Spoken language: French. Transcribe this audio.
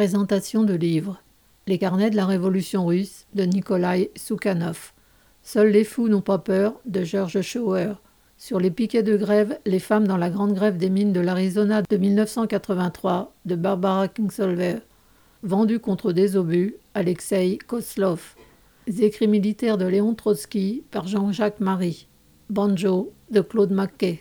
Présentation de livres. Les carnets de la Révolution russe de Nikolai Soukhanov. Seuls les fous n'ont pas peur de George Schauer. Sur les piquets de grève, les femmes dans la grande grève des mines de l'Arizona de 1983 de Barbara Kingsolver. Vendu contre des obus, Alexei Koslov. Les écrits militaires de Léon Trotsky par Jean-Jacques Marie. Banjo de Claude Maquet.